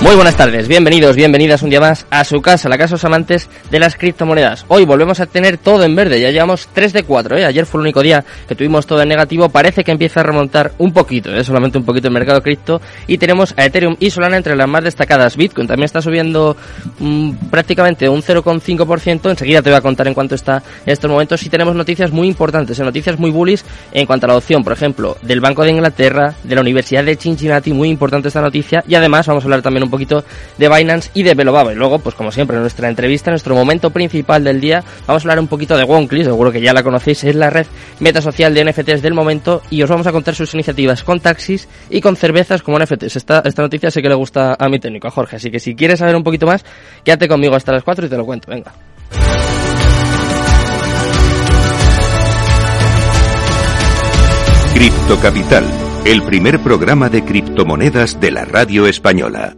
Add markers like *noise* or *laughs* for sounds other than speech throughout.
Muy buenas tardes, bienvenidos, bienvenidas un día más a su casa, la casa de los amantes de las criptomonedas. Hoy volvemos a tener todo en verde, ya llevamos 3 de 4, ¿eh? ayer fue el único día que tuvimos todo en negativo, parece que empieza a remontar un poquito, ¿eh? solamente un poquito el mercado cripto, y tenemos a Ethereum y Solana entre las más destacadas. Bitcoin también está subiendo mm, prácticamente un 0,5%, enseguida te voy a contar en cuánto está en estos momentos, y tenemos noticias muy importantes, ¿eh? noticias muy bullish en cuanto a la opción, por ejemplo, del Banco de Inglaterra, de la Universidad de Cincinnati, muy importante esta noticia, y además vamos a hablar también un un poquito de Binance y de Velobaba. Y luego, pues como siempre, en nuestra entrevista, en nuestro momento principal del día, vamos a hablar un poquito de Wonkly, seguro que ya la conocéis, es la red metasocial de NFTs del momento y os vamos a contar sus iniciativas con taxis y con cervezas como NFTs. Esta, esta noticia sé que le gusta a mi técnico, a Jorge, así que si quieres saber un poquito más, quédate conmigo hasta las 4 y te lo cuento, venga. Cripto Capital el primer programa de criptomonedas de la radio española.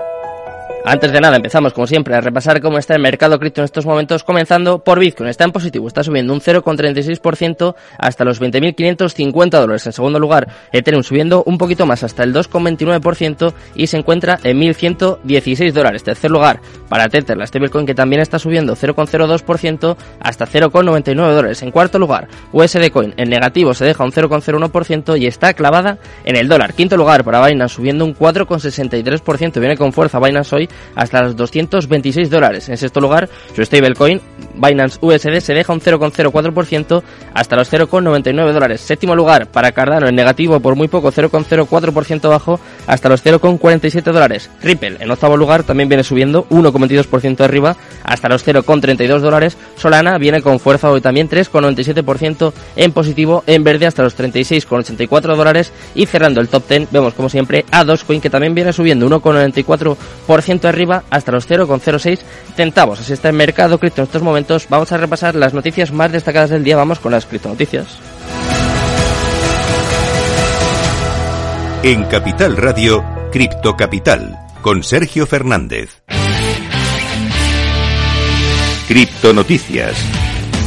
Antes de nada, empezamos como siempre a repasar cómo está el mercado cripto en estos momentos, comenzando por Bitcoin. Está en positivo, está subiendo un 0,36% hasta los 20.550 dólares. En segundo lugar, Ethereum subiendo un poquito más hasta el 2,29% y se encuentra en 1.116 dólares. Tercer lugar, para Tether, la stablecoin que también está subiendo 0,02% hasta 0,99 dólares. En cuarto lugar, USD Coin en negativo se deja un 0,01% y está clavada en el dólar. Quinto lugar para Binance subiendo un 4,63%. Viene con fuerza Binance hoy hasta los 226 dólares. En sexto lugar, su stablecoin Binance USD se deja un 0,04% hasta los 0,99 dólares. Séptimo lugar para Cardano en negativo por muy poco 0,04% bajo hasta los 0,47 dólares. Ripple en octavo lugar también viene subiendo 1,22% arriba hasta los 0,32 dólares. Solana viene con fuerza hoy también 3,97% en positivo en verde hasta los 36,84 dólares y cerrando el top 10 vemos como siempre a Dogecoin que también viene subiendo 1,94% arriba hasta los 0,06 centavos. Así está el mercado cripto en estos momentos. Vamos a repasar las noticias más destacadas del día. Vamos con las criptonoticias. En Capital Radio, Cripto Capital, con Sergio Fernández. Criptonoticias.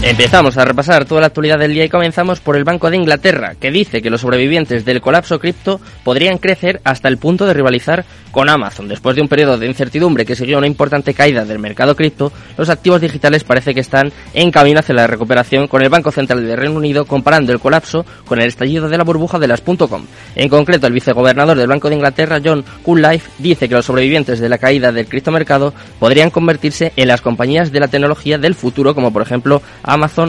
Empezamos a repasar toda la actualidad del día y comenzamos por el Banco de Inglaterra, que dice que los sobrevivientes del colapso cripto podrían crecer hasta el punto de rivalizar con Amazon. Después de un periodo de incertidumbre que siguió una importante caída del mercado cripto, los activos digitales parece que están en camino hacia la recuperación con el Banco Central del Reino Unido comparando el colapso con el estallido de la burbuja de las .com. En concreto, el vicegobernador del Banco de Inglaterra, John Coollife, dice que los sobrevivientes de la caída del criptomercado podrían convertirse en las compañías de la tecnología del futuro, como por ejemplo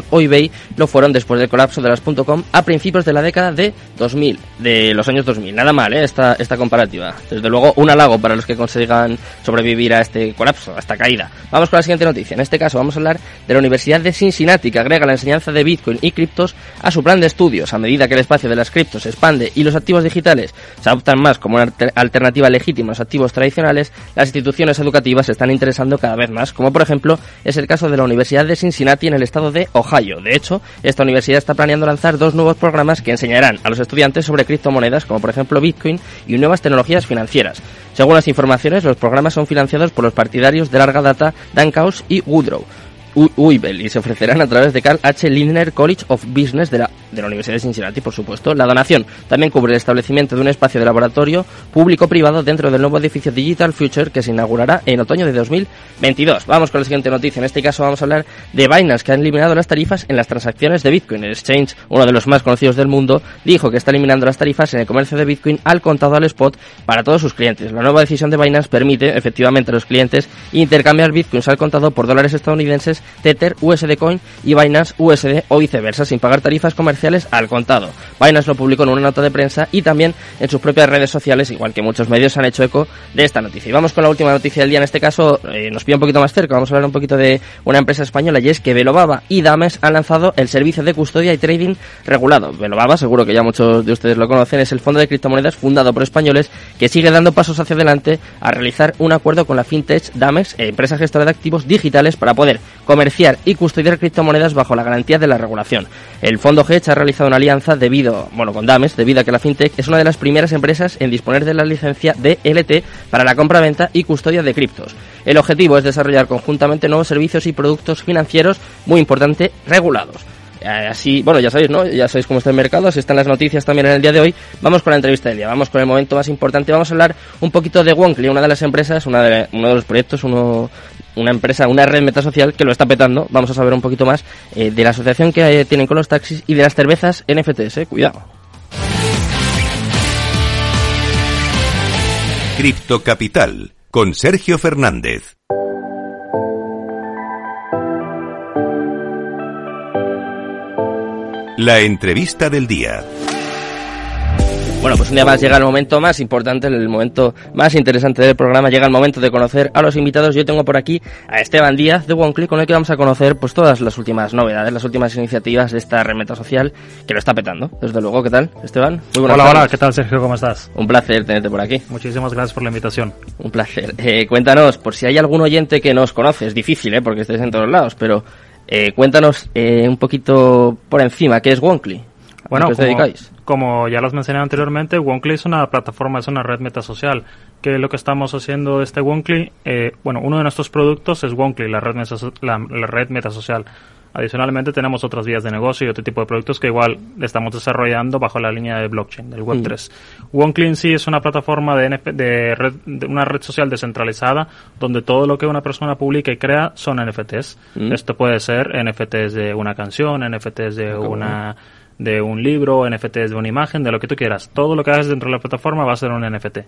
o eBay lo fueron después del colapso de las .com a principios de la década de 2000, de los años 2000. Nada mal, ¿eh? esta, esta comparativa. Desde luego, un halago para los que consigan sobrevivir a este colapso, a esta caída. Vamos con la siguiente noticia. En este caso vamos a hablar de la Universidad de Cincinnati, que agrega la enseñanza de Bitcoin y criptos a su plan de estudios. A medida que el espacio de las criptos se expande y los activos digitales se adoptan más como una alternativa legítima a los activos tradicionales, las instituciones educativas se están interesando cada vez más, como por ejemplo es el caso de la Universidad de Cincinnati en el estado de Ohio. De hecho, esta universidad está planeando lanzar dos nuevos programas que enseñarán a los estudiantes sobre criptomonedas, como por ejemplo Bitcoin y nuevas tecnologías financieras. Según las informaciones, los programas son financiados por los partidarios de larga data Dan y Woodrow. Y se ofrecerán a través de Carl H. Lindner College of Business de la, de la Universidad de Cincinnati, por supuesto. La donación también cubre el establecimiento de un espacio de laboratorio público-privado dentro del nuevo edificio Digital Future que se inaugurará en otoño de 2022. Vamos con la siguiente noticia. En este caso vamos a hablar de Binance, que ha eliminado las tarifas en las transacciones de Bitcoin. El exchange, uno de los más conocidos del mundo, dijo que está eliminando las tarifas en el comercio de Bitcoin al contado al spot para todos sus clientes. La nueva decisión de Binance permite efectivamente a los clientes intercambiar Bitcoins al contado por dólares estadounidenses Tether, USD Coin y Binance USD o viceversa, sin pagar tarifas comerciales sociales al contado. Binance lo publicó en una nota de prensa y también en sus propias redes sociales, igual que muchos medios han hecho eco de esta noticia. Y vamos con la última noticia del día, en este caso eh, nos pide un poquito más cerca, vamos a hablar un poquito de una empresa española y es que Velobaba y Dames han lanzado el servicio de custodia y trading regulado. Velobaba, seguro que ya muchos de ustedes lo conocen, es el fondo de criptomonedas fundado por españoles que sigue dando pasos hacia adelante a realizar un acuerdo con la fintech Dames, empresa gestora de activos digitales, para poder comerciar y custodiar criptomonedas bajo la garantía de la regulación. El fondo Hedge ha realizado una alianza debido, bueno, con Dames, debido a que la fintech es una de las primeras empresas en disponer de la licencia DLT para la compra-venta y custodia de criptos. El objetivo es desarrollar conjuntamente nuevos servicios y productos financieros muy importante regulados. Eh, así, bueno, ya sabéis, ¿no? Ya sabéis cómo está el mercado, así están las noticias también en el día de hoy. Vamos con la entrevista del día, vamos con el momento más importante. Vamos a hablar un poquito de Wonkly, una de las empresas, una de, uno de los proyectos, uno, una empresa, una red metasocial que lo está petando. Vamos a saber un poquito más eh, de la asociación que eh, tienen con los taxis y de las cervezas NFTs, eh. Cuidado. Cripto Capital con Sergio Fernández. La entrevista del día. Bueno, pues un día más llega el momento más importante, el momento más interesante del programa, llega el momento de conocer a los invitados. Yo tengo por aquí a Esteban Díaz de OneClick, con el que vamos a conocer pues todas las últimas novedades, las últimas iniciativas de esta remeta social que lo está petando. Desde luego, ¿qué tal, Esteban? Muy buenas hola, hola, ¿qué tal, Sergio? ¿Cómo estás? Un placer tenerte por aquí. Muchísimas gracias por la invitación. Un placer. Eh, cuéntanos, por si hay algún oyente que nos conoce, es difícil, ¿eh? porque estés en todos lados, pero eh, cuéntanos eh, un poquito por encima, ¿qué es Wonkly? Bueno, como, dedicáis? como ya los mencioné anteriormente, Wonkly es una plataforma, es una red metasocial. ¿Qué es lo que estamos haciendo este Wonkly? Eh, bueno, uno de nuestros productos es Wonkly, la red, la, la red metasocial. Adicionalmente tenemos otras vías de negocio y otro tipo de productos que igual estamos desarrollando bajo la línea de blockchain, del Web3. Mm. OneClean sí es una plataforma de, NF de, red, de, una red social descentralizada donde todo lo que una persona publica y crea son NFTs. Mm. Esto puede ser NFTs de una canción, NFTs de una de un libro, NFTs de una imagen, de lo que tú quieras. Todo lo que hagas dentro de la plataforma va a ser un NFT.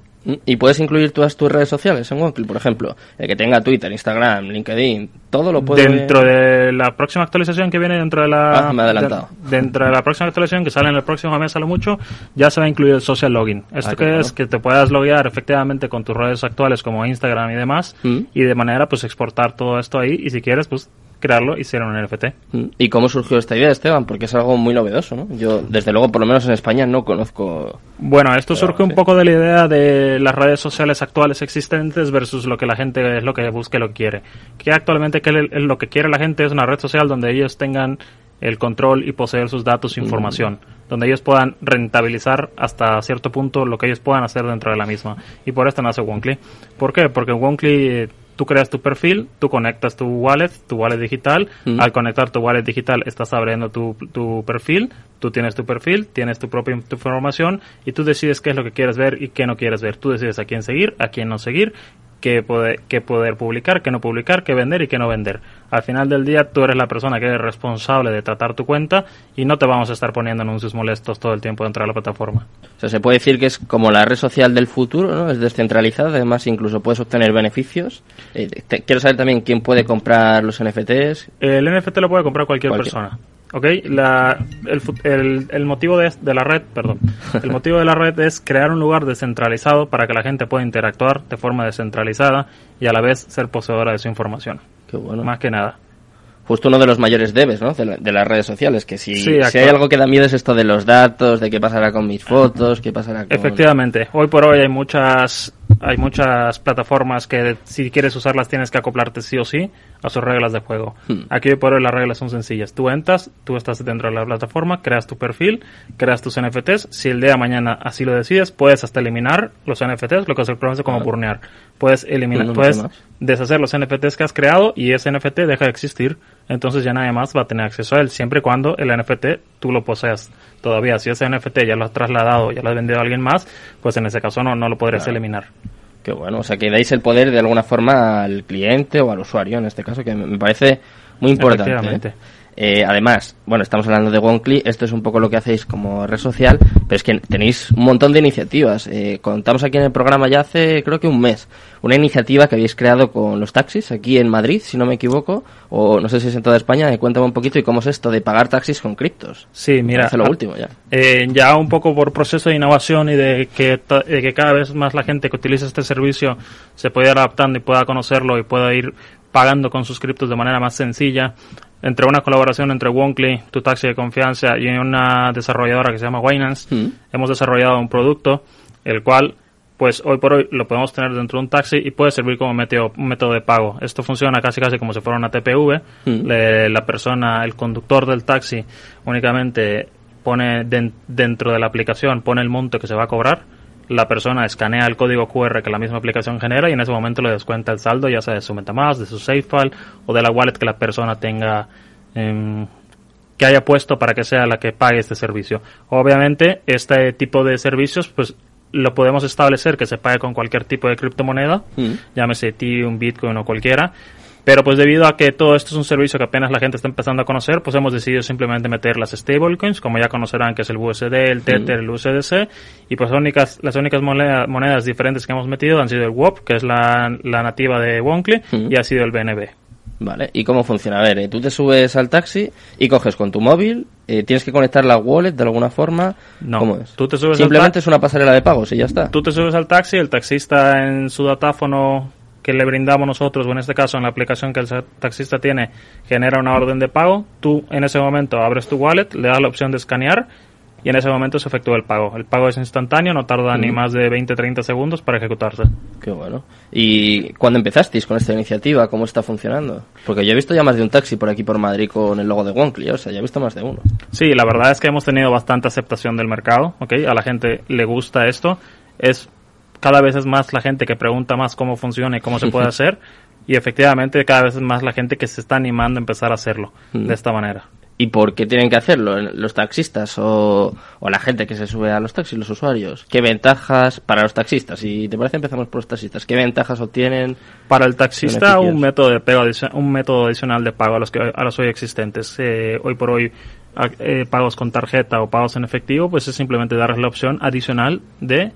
Y puedes incluir todas tus redes sociales en Google, por ejemplo, el que tenga Twitter, Instagram, LinkedIn, todo lo puede... Dentro de la próxima actualización que viene dentro de la... Ah, me he adelantado. De, dentro de la próxima actualización que sale en el próximo mes, sale mucho, ya se va a incluir el social login. Esto ah, que es que te puedas loguear efectivamente con tus redes actuales como Instagram y demás, mm. y de manera pues exportar todo esto ahí, y si quieres pues crearlo y ser un NFT. Mm. ¿Y cómo surgió esta idea, Esteban? Porque es algo muy novedoso, ¿no? Yo, desde luego, por lo menos en España, no conozco... Bueno, esto surge un poco de la idea de las redes sociales actuales existentes versus lo que la gente es lo que busca y lo que quiere. Que actualmente que lo que quiere la gente es una red social donde ellos tengan el control y poseer sus datos e información, donde ellos puedan rentabilizar hasta cierto punto lo que ellos puedan hacer dentro de la misma. Y por esto nace Wonkly. ¿Por qué? Porque Wonkly tú creas tu perfil, tú conectas tu wallet, tu wallet digital. Mm. Al conectar tu wallet digital estás abriendo tu, tu, perfil, tú tienes tu perfil, tienes tu propia información y tú decides qué es lo que quieres ver y qué no quieres ver. Tú decides a quién seguir, a quién no seguir qué poder, qué poder publicar, qué no publicar, qué vender y qué no vender. Al final del día tú eres la persona que es responsable de tratar tu cuenta y no te vamos a estar poniendo anuncios molestos todo el tiempo dentro de la plataforma. O sea, se puede decir que es como la red social del futuro, ¿no? Es descentralizada, además incluso puedes obtener beneficios. Eh, quiero saber también quién puede comprar los NFTs. El NFT lo puede comprar cualquier. persona. ¿Ok? La, el, el, motivo de, de, la red, perdón, el motivo de la red es crear un lugar descentralizado para que la gente pueda interactuar de forma descentralizada y a la vez ser poseedora de su información. Qué bueno. Más que nada. Justo uno de los mayores debes, ¿no? De, las redes sociales, que si, si hay algo que da miedo es esto de los datos, de qué pasará con mis fotos, qué pasará con... Efectivamente. Hoy por hoy hay muchas hay muchas plataformas que si quieres usarlas tienes que acoplarte sí o sí a sus reglas de juego. Hmm. Aquí por hoy las reglas son sencillas. Tú entras, tú estás dentro de la plataforma, creas tu perfil, creas tus NFTs. Si el día de mañana así lo decides, puedes hasta eliminar los NFTs, lo que se conoce como burnear. Puedes eliminar, puedes deshacer los NFTs que has creado y ese NFT deja de existir. Entonces ya nadie más va a tener acceso a él, siempre y cuando el NFT tú lo poseas todavía. Si ese NFT ya lo has trasladado, ya lo has vendido a alguien más, pues en ese caso no, no lo podrías eliminar. Qué bueno, o sea que dais el poder de alguna forma al cliente o al usuario en este caso, que me parece muy importante. ¿eh? Eh, además, bueno, estamos hablando de Wonkly, esto es un poco lo que hacéis como red social, pero es que tenéis un montón de iniciativas. Eh, contamos aquí en el programa ya hace creo que un mes, una iniciativa que habéis creado con los taxis aquí en Madrid, si no me equivoco, o no sé si es en toda España, eh, cuéntame un poquito y cómo es esto de pagar taxis con criptos. Sí, mira, lo último ya. Eh, ya un poco por proceso de innovación y de que, de que cada vez más la gente que utiliza este servicio se pueda ir adaptando y pueda conocerlo y pueda ir pagando con sus criptos de manera más sencilla entre una colaboración entre Wonkly, tu taxi de confianza, y una desarrolladora que se llama Winans, mm. hemos desarrollado un producto, el cual, pues hoy por hoy lo podemos tener dentro de un taxi y puede servir como método, un método de pago. Esto funciona casi casi como si fuera una TPV. Mm. la persona, el conductor del taxi, únicamente pone dentro de la aplicación, pone el monto que se va a cobrar la persona escanea el código QR que la misma aplicación genera y en ese momento le descuenta el saldo, ya sea de su MetaMask, de su SafeFile o de la wallet que la persona tenga em, que haya puesto para que sea la que pague este servicio. Obviamente, este tipo de servicios, pues lo podemos establecer que se pague con cualquier tipo de criptomoneda, mm. llámese Ethereum, Bitcoin o cualquiera, pero pues debido a que todo esto es un servicio que apenas la gente está empezando a conocer, pues hemos decidido simplemente meter las stablecoins, como ya conocerán que es el USD, el Tether, el USDC, y pues las únicas, las únicas monedas diferentes que hemos metido han sido el WOP, que es la, nativa de Wonkly, y ha sido el BNB. Vale, ¿y cómo funciona? A ver, eh, tú te subes al taxi y coges con tu móvil, eh, tienes que conectar la wallet de alguna forma. No, ¿Cómo es? Tú te subes Simplemente es una pasarela de pagos y ya está. Tú te subes al taxi, el taxista en su datáfono que le brindamos nosotros, o en este caso en la aplicación que el taxista tiene, genera una orden de pago, tú en ese momento abres tu wallet, le das la opción de escanear y en ese momento se efectúa el pago. El pago es instantáneo, no tarda ni más de 20-30 segundos para ejecutarse. Qué bueno. ¿Y cuándo empezasteis con esta iniciativa? ¿Cómo está funcionando? Porque yo he visto ya más de un taxi por aquí por Madrid con el logo de Wonkly, o sea, ya he visto más de uno. Sí, la verdad es que hemos tenido bastante aceptación del mercado, ¿ok? A la gente le gusta esto. Es cada vez es más la gente que pregunta más cómo funciona y cómo se puede *laughs* hacer. Y efectivamente cada vez es más la gente que se está animando a empezar a hacerlo de esta manera. ¿Y por qué tienen que hacerlo los taxistas o, la gente que se sube a los taxis, los usuarios? ¿Qué ventajas para los taxistas? Y te parece empezamos por los taxistas. ¿Qué ventajas obtienen? Para el taxista un método de pago, un método adicional de pago a los que a los hoy existentes. Eh, hoy por hoy eh, pagos con tarjeta o pagos en efectivo, pues es simplemente darles la opción adicional de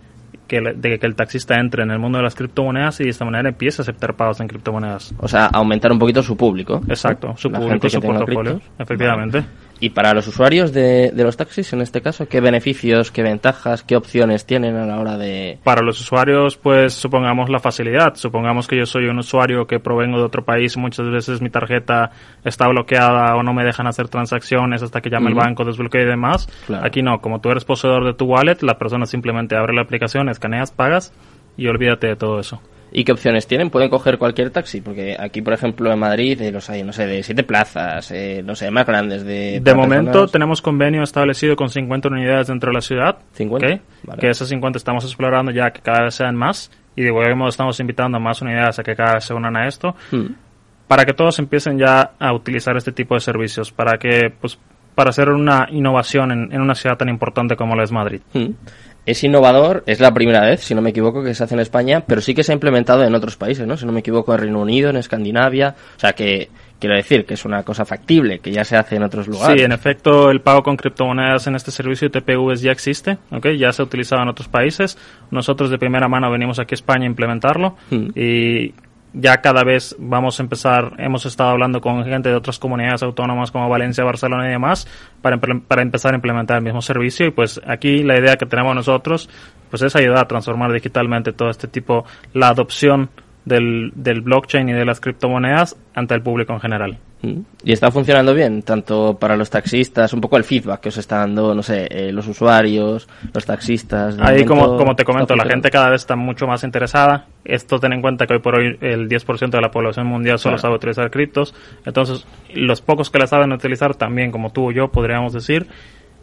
que, de que el taxista entre en el mundo de las criptomonedas y de esta manera empiece a aceptar pagos en criptomonedas. O sea, aumentar un poquito su público. Exacto, su público, su portafolio, efectivamente. Y para los usuarios de, los taxis, en este caso, ¿qué beneficios, qué ventajas, qué opciones tienen a la hora de...? Para los usuarios, pues supongamos la facilidad. Supongamos que yo soy un usuario que provengo de otro país, muchas veces mi tarjeta está bloqueada o no me dejan hacer transacciones hasta que llame el banco, desbloquee y demás. Aquí no, como tú eres poseedor de tu wallet, la persona simplemente abre la aplicación, escaneas, pagas y olvídate de todo eso. ¿Y qué opciones tienen? Pueden coger cualquier taxi, porque aquí, por ejemplo, en Madrid eh, los hay, no sé, de siete plazas, eh, no sé, más grandes. De, de momento tenemos convenio establecido con 50 unidades dentro de la ciudad. 50. Que esas 50 estamos explorando ya que cada vez sean más. Y de igual modo estamos invitando a más unidades a que cada vez se unan a esto. Hmm. Para que todos empiecen ya a utilizar este tipo de servicios. Para que, pues, para hacer una innovación en, una ciudad tan importante como la es Madrid. Hmm es innovador, es la primera vez, si no me equivoco, que se hace en España, pero sí que se ha implementado en otros países, ¿no? Si no me equivoco, en Reino Unido, en Escandinavia, o sea que quiero decir que es una cosa factible, que ya se hace en otros lugares. Sí, en efecto, el pago con criptomonedas en este servicio de TPVs ya existe, ¿ok? Ya se ha utilizado en otros países. Nosotros de primera mano venimos aquí a España a implementarlo hmm. y ya cada vez vamos a empezar, hemos estado hablando con gente de otras comunidades autónomas como Valencia, Barcelona y demás para, para empezar a implementar el mismo servicio y pues aquí la idea que tenemos nosotros pues es ayudar a transformar digitalmente todo este tipo, la adopción del, del blockchain y de las criptomonedas ante el público en general. Mm. Y está funcionando bien, tanto para los taxistas, un poco el feedback que os está dando, no sé, eh, los usuarios, los taxistas. Ahí, como, como te comento, la gente cada vez está mucho más interesada. Esto ten en cuenta que hoy por hoy el 10% de la población mundial solo sabe utilizar criptos. Entonces, los pocos que la saben utilizar también, como tú o yo, podríamos decir,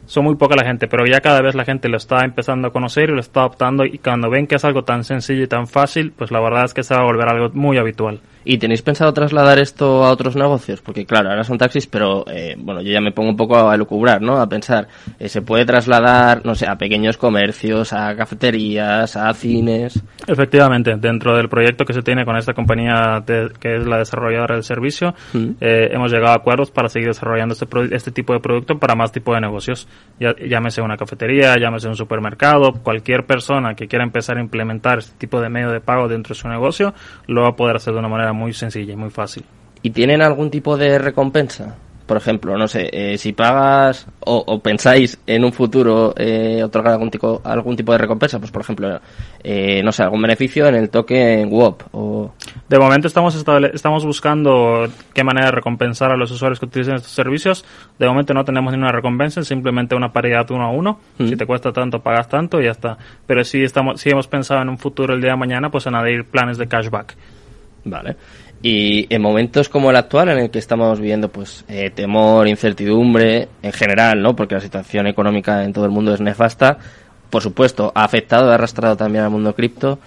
son muy poca la gente, pero ya cada vez la gente lo está empezando a conocer y lo está adoptando y cuando ven que es algo tan sencillo y tan fácil, pues la verdad es que se va a volver algo muy habitual. ¿Y tenéis pensado trasladar esto a otros negocios? Porque claro, ahora son taxis, pero eh, bueno, yo ya me pongo un poco a lucubrar, ¿no? A pensar, eh, se puede trasladar, no sé, a pequeños comercios, a cafeterías, a cines. Efectivamente, dentro del proyecto que se tiene con esta compañía que es la desarrolladora del servicio, mm. eh, hemos llegado a acuerdos para seguir desarrollando este, este tipo de producto para más tipo de negocios. Ya, llámese una cafetería, llámese un supermercado, cualquier persona que quiera empezar a implementar este tipo de medio de pago dentro de su negocio, lo va a poder hacer de una manera muy sencilla y muy fácil. ¿Y tienen algún tipo de recompensa? Por ejemplo, no sé, eh, si pagas o, pensáis en un futuro eh, otorgar algún tipo, algún tipo de recompensa, pues por ejemplo, eh, no sé, algún beneficio en el toque en WOP o... De momento estamos, estamos buscando qué manera de recompensar a los usuarios que utilicen estos servicios. De momento no tenemos ninguna recompensa, simplemente una paridad uno a uno. Si te cuesta tanto, pagas tanto y ya está. Pero sí, estamos, sí hemos pensado en un futuro el día de mañana, pues en añadir planes de cashback. Vale. Y en momentos como el actual, en el que estamos viendo pues eh, temor, incertidumbre, en general, ¿no? Porque la situación económica en todo el mundo es nefasta, por supuesto, ha afectado, ha arrastrado también al mundo cripto.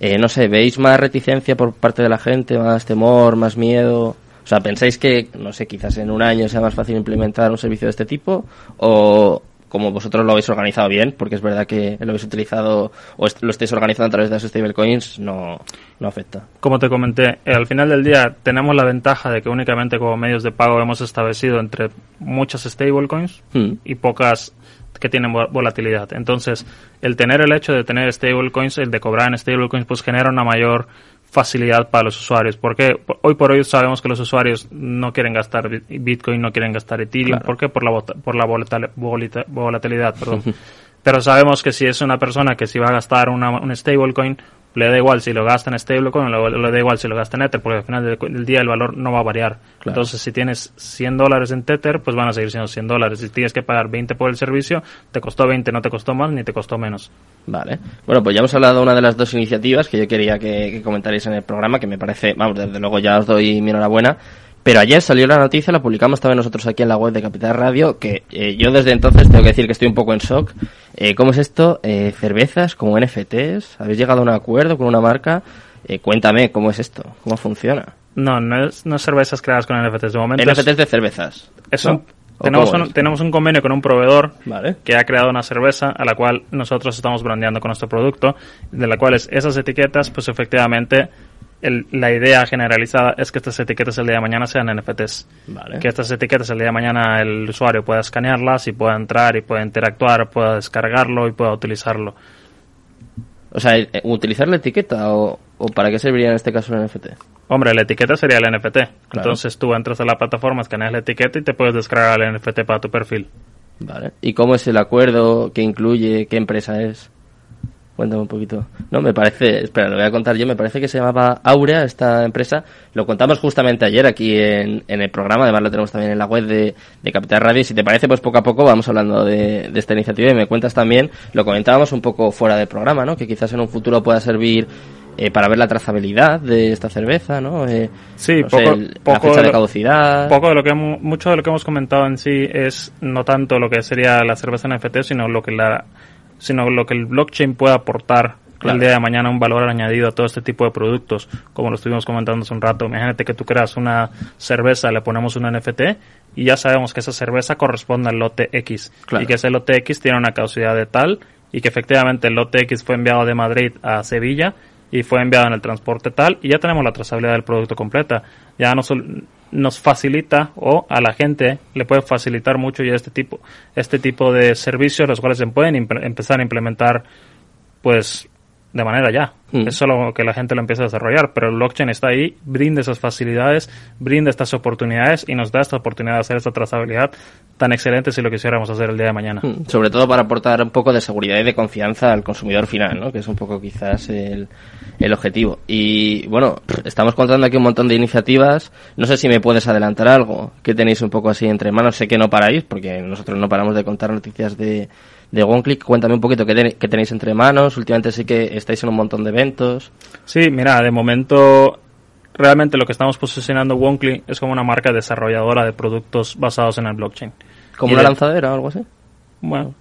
Eh, no sé, ¿veis más reticencia por parte de la gente, más temor, más miedo? O sea, ¿pensáis que, no sé, quizás en un año sea más fácil implementar un servicio de este tipo? ¿O, como vosotros lo habéis organizado bien, porque es verdad que lo habéis utilizado o lo estáis organizando a través de las stablecoins, no, no afecta. Como te comenté, eh, al final del día tenemos la ventaja de que únicamente como medios de pago hemos establecido entre muchas stablecoins hmm. y pocas que tienen volatilidad. Entonces, el tener el hecho de tener stablecoins, el de cobrar en stablecoins, pues genera una mayor facilidad para los usuarios, porque hoy por hoy sabemos que los usuarios no quieren gastar Bitcoin, no quieren gastar Ethereum, ¿por qué? Por la, por la volatilidad, perdón. *laughs* Pero sabemos que si es una persona que si va a gastar una, un stablecoin, le da igual si lo gasta en stablecoin o le, da igual si lo gasta en Ether, porque al final del, día el valor no va a variar. Entonces, si tienes 100 dólares en Tether, pues van a seguir siendo 100 dólares. Si tienes que pagar 20 por el servicio, te costó 20, no te costó más ni te costó menos. Vale. Bueno, pues ya hemos hablado de una de las dos iniciativas que yo quería que, que comentarais en el programa, que me parece, vamos, desde luego ya os doy mi enhorabuena. Pero ayer salió la noticia, la publicamos también nosotros aquí en la web de Capital Radio, que eh, yo desde entonces tengo que decir que estoy un poco en shock. Eh, ¿Cómo es esto? Eh, cervezas como NFTs, ¿habéis llegado a un acuerdo con una marca? Cuéntame, ¿cómo es esto? ¿Cómo funciona? No, no es, no cervezas creadas con NFTs. De momento NFTs de cervezas. Eso. Tenemos, un, tenemos un convenio con un proveedor que ha creado una cerveza a la cual nosotros estamos brandeando con nuestro producto, de la cual esas etiquetas, pues efectivamente la idea generalizada es que estas etiquetas el día de mañana sean NFTs. Que estas etiquetas el día de mañana el usuario pueda escanearlas y pueda entrar y pueda interactuar, pueda descargarlo y pueda utilizarlo. O sea, eh, ¿utilizar la etiqueta o, para qué serviría en este caso el NFT? Hombre, la etiqueta sería el NFT. Entonces tú entras a la plataforma, escaneas la etiqueta y te puedes descargar el NFT para tu perfil. Vale. ¿Y cómo es el acuerdo? ¿Qué incluye? ¿Qué empresa es? Cuéntame un poquito. No, me parece, espera, lo voy a contar yo, me parece que se llamaba Aurea esta empresa. Lo contamos justamente ayer aquí en, el programa, además lo tenemos también en la web de, Capital Radio. Si te parece, pues poco a poco vamos hablando de, esta iniciativa y me cuentas también, lo comentábamos un poco fuera del programa, ¿no? Que quizás en un futuro pueda servir eh, para ver la trazabilidad de esta cerveza, ¿no? Eh, sí, poco, la fecha de caducidad. Poco de lo que mucho de lo que hemos comentado en sí es no tanto lo que sería la cerveza NFT, sino lo que la sino lo que el blockchain puede aportar el día de mañana un valor añadido a todo este tipo de productos, como lo estuvimos comentando hace un rato. Imagínate que tú creas una cerveza, le ponemos un NFT y ya sabemos que esa cerveza corresponde al lote X y que ese lote X tiene una caducidad de tal y que efectivamente el lote X fue enviado de Madrid a Sevilla y fue enviado en el transporte tal y ya tenemos la trazabilidad del producto completa. Ya no nos facilita o a la gente le puede facilitar mucho ya este tipo este tipo de servicios los cuales se pueden empezar a implementar pues de manera ya. Mm. Es solo que la gente lo empiece a desarrollar, pero el blockchain está ahí, brinda esas facilidades, brinda estas oportunidades y nos da esta oportunidad de hacer esta trazabilidad tan excelente si lo quisiéramos hacer el día de mañana. Mm. Sobre todo para aportar un poco de seguridad y de confianza al consumidor final, ¿no? que es un poco quizás el, el objetivo. Y bueno, estamos contando aquí un montón de iniciativas. No sé si me puedes adelantar algo que tenéis un poco así entre manos. Sé que no paráis, porque nosotros no paramos de contar noticias de, de OneClick. Cuéntame un poquito qué, tenéis entre manos. Últimamente sí que estáis en un montón de eventos. Sí, mira, de momento realmente lo que estamos posicionando OneClick es como una marca desarrolladora de productos basados en el blockchain. ¿Como una lanzadera o algo así? Bueno,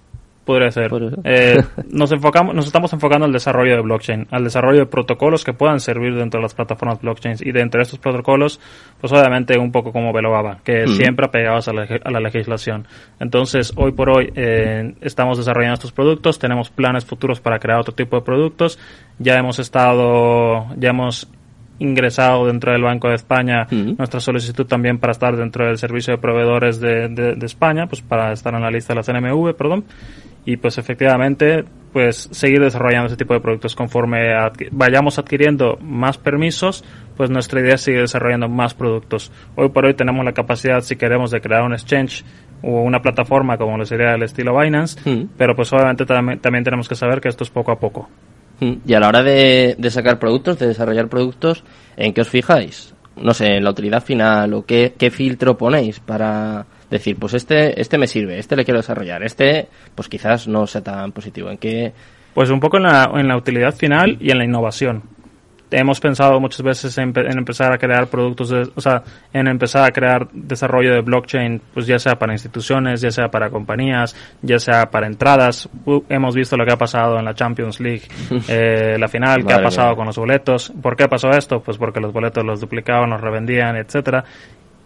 Podría ser. Eh, *laughs* nos enfocamos, nos estamos enfocando al desarrollo de blockchain, al desarrollo de protocolos que puedan servir dentro de las plataformas blockchain y dentro de estos protocolos, pues obviamente un poco como Velobaba, que mm. siempre apegados a la, a la, legislación. Entonces, hoy por hoy eh, estamos desarrollando estos productos, tenemos planes futuros para crear otro tipo de productos, ya hemos estado, ya hemos ingresado dentro del Banco de España nuestra solicitud también para estar dentro del servicio de proveedores de, de, de, España, pues para estar en la lista de la CNMV, perdón. Y pues efectivamente pues seguir desarrollando ese tipo de productos conforme vayamos adquiriendo más permisos pues nuestra idea es seguir desarrollando más productos. Hoy por hoy tenemos la capacidad si queremos de crear un exchange o una plataforma como lo sería el estilo Binance pero pues obviamente también, también tenemos que saber que esto es poco a poco. Y a la hora de, de sacar productos de desarrollar productos en qué os fijáis no sé en la utilidad final o qué, qué filtro ponéis para decir, pues este, este me sirve, este le quiero desarrollar, este, pues quizás no sea tan positivo. ¿En qué? Pues un poco en la, en la utilidad final y en la innovación. Hemos pensado muchas veces en, empezar a crear productos, o sea, en empezar a crear desarrollo de blockchain, pues ya sea para instituciones, ya sea para compañías, ya sea para entradas. hemos visto lo que ha pasado en la Champions League, *laughs* eh, la final, qué ha pasado con los boletos. ¿Por qué pasó esto? Pues porque los boletos los duplicaban, los revendían, etcétera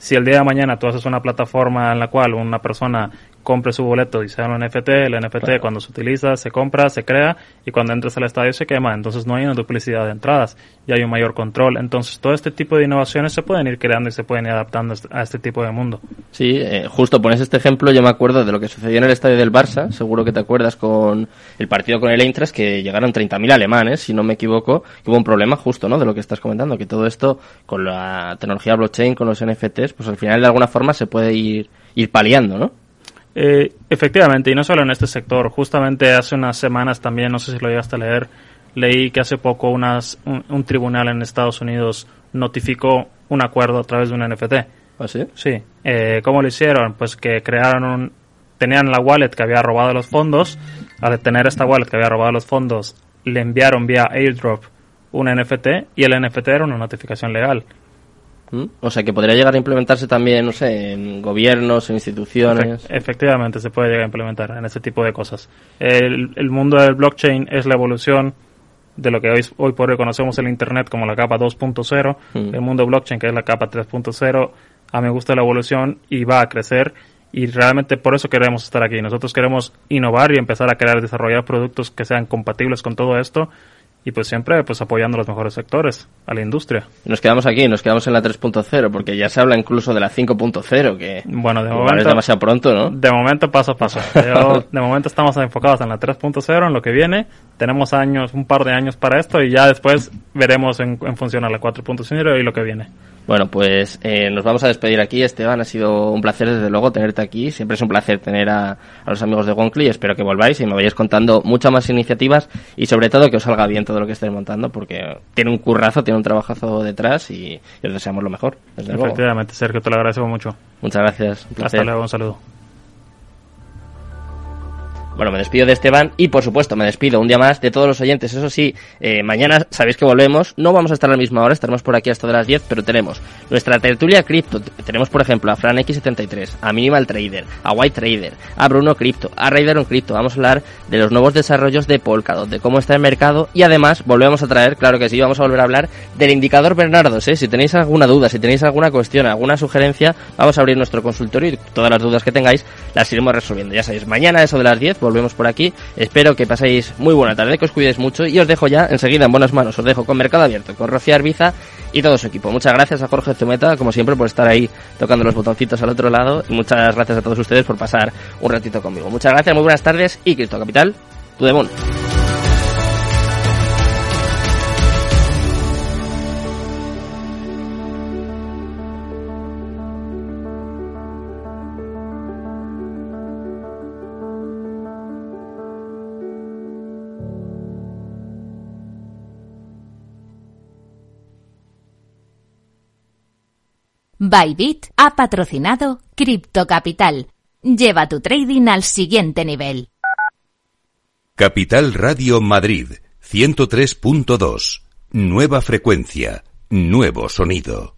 si el día de mañana tú haces una plataforma en la cual una persona compre su boleto y sea un NFT, el NFT cuando se utiliza, se compra, se crea y cuando entras al estadio se quema. Entonces no hay una duplicidad de entradas y hay un mayor control. Entonces todo este tipo de innovaciones se pueden ir creando y se pueden ir adaptando a este tipo de mundo. Sí, eh, justo pones este ejemplo, yo me acuerdo de lo que sucedió en el estadio del Barça, seguro que te acuerdas con el partido con el Eintracht que llegaron 30.000 alemanes, si no me equivoco, que hubo un problema justo, ¿no? De lo que estás comentando, que todo esto con la tecnología blockchain, con los NFTs, pues al final de alguna forma se puede ir, ir paliando, ¿no? Eh, efectivamente, y no solo en este sector. Justamente hace unas semanas también, no sé si lo llegaste a leer, leí que hace poco unas, un, tribunal en Estados Unidos notificó un acuerdo a través de un NFT. ¿Ah, sí? Sí. Eh, ¿Cómo lo hicieron? Pues que crearon un... Tenían la wallet que había robado los fondos. Al tener esta wallet que había robado los fondos, le enviaron vía airdrop un NFT y el NFT era una notificación legal. ¿Mm? O sea, que podría llegar a implementarse también, no sé, en gobiernos, en instituciones. efectivamente, se puede llegar a implementar en ese tipo de cosas. El, mundo del blockchain es la evolución de lo que hoy, hoy por hoy conocemos el Internet como la capa 2.0. Mm. El mundo blockchain, que es la capa 3.0, a mí me gusta la evolución y va a crecer. Y realmente por eso queremos estar aquí. Nosotros queremos innovar y empezar a crear, desarrollar productos que sean compatibles con todo esto y pues siempre pues apoyando los mejores sectores, a la industria. Nos quedamos aquí, nos quedamos en la 3.0, porque ya se habla incluso de la 5.0, que bueno, de momento, es demasiado pronto, ¿no? De momento paso a paso. *laughs* de momento estamos enfocados en la 3.0, en lo que viene. Tenemos años, un par de años para esto y ya después veremos en, en función a la 4.0 y lo que viene. Bueno, pues eh, nos vamos a despedir aquí, Esteban. Ha sido un placer, desde luego, tenerte aquí. Siempre es un placer tener a, a los amigos de Wonkly. Espero que volváis y me vayáis contando muchas más iniciativas y, sobre todo, que os salga bien todo lo que estéis montando, porque tiene un currazo, tiene un trabajazo detrás y, os deseamos lo mejor. Desde Efectivamente, Sergio, te lo agradezco mucho. Muchas gracias. Hasta luego, un saludo. Bueno, me despido de Esteban y por supuesto me despido un día más de todos los oyentes. Eso sí, eh, mañana sabéis que volvemos. No vamos a estar a la misma hora, estaremos por aquí hasta de las 10, pero tenemos nuestra tertulia cripto. Tenemos por ejemplo a Fran X73, a Minimal Trader, a White Trader, a Bruno Crypto, a Raider on Crypto. Vamos a hablar de los nuevos desarrollos de Polkadot, de cómo está el mercado y además volvemos a traer, claro que sí, vamos a volver a hablar del indicador Bernardo. ¿eh? Si tenéis alguna duda, si tenéis alguna cuestión, alguna sugerencia, vamos a abrir nuestro consultorio y todas las dudas que tengáis las iremos resolviendo. Ya sabéis, mañana eso de las 10 volvemos por aquí. Espero que paséis muy buena tarde, que os cuidéis mucho y os dejo ya enseguida en buenas manos. Os dejo con Mercado Abierto, con Rocío Arbiza y todo su equipo. Muchas gracias a Jorge Zumeta, como siempre, por estar ahí tocando los botoncitos al otro lado y muchas gracias a todos ustedes por pasar un ratito conmigo. Muchas gracias, muy buenas tardes y Cristo Capital, tu demon. Bybit ha patrocinado Crypto Capital. Lleva tu trading al siguiente nivel. Capital Radio Madrid 103.2. Nueva frecuencia, nuevo sonido.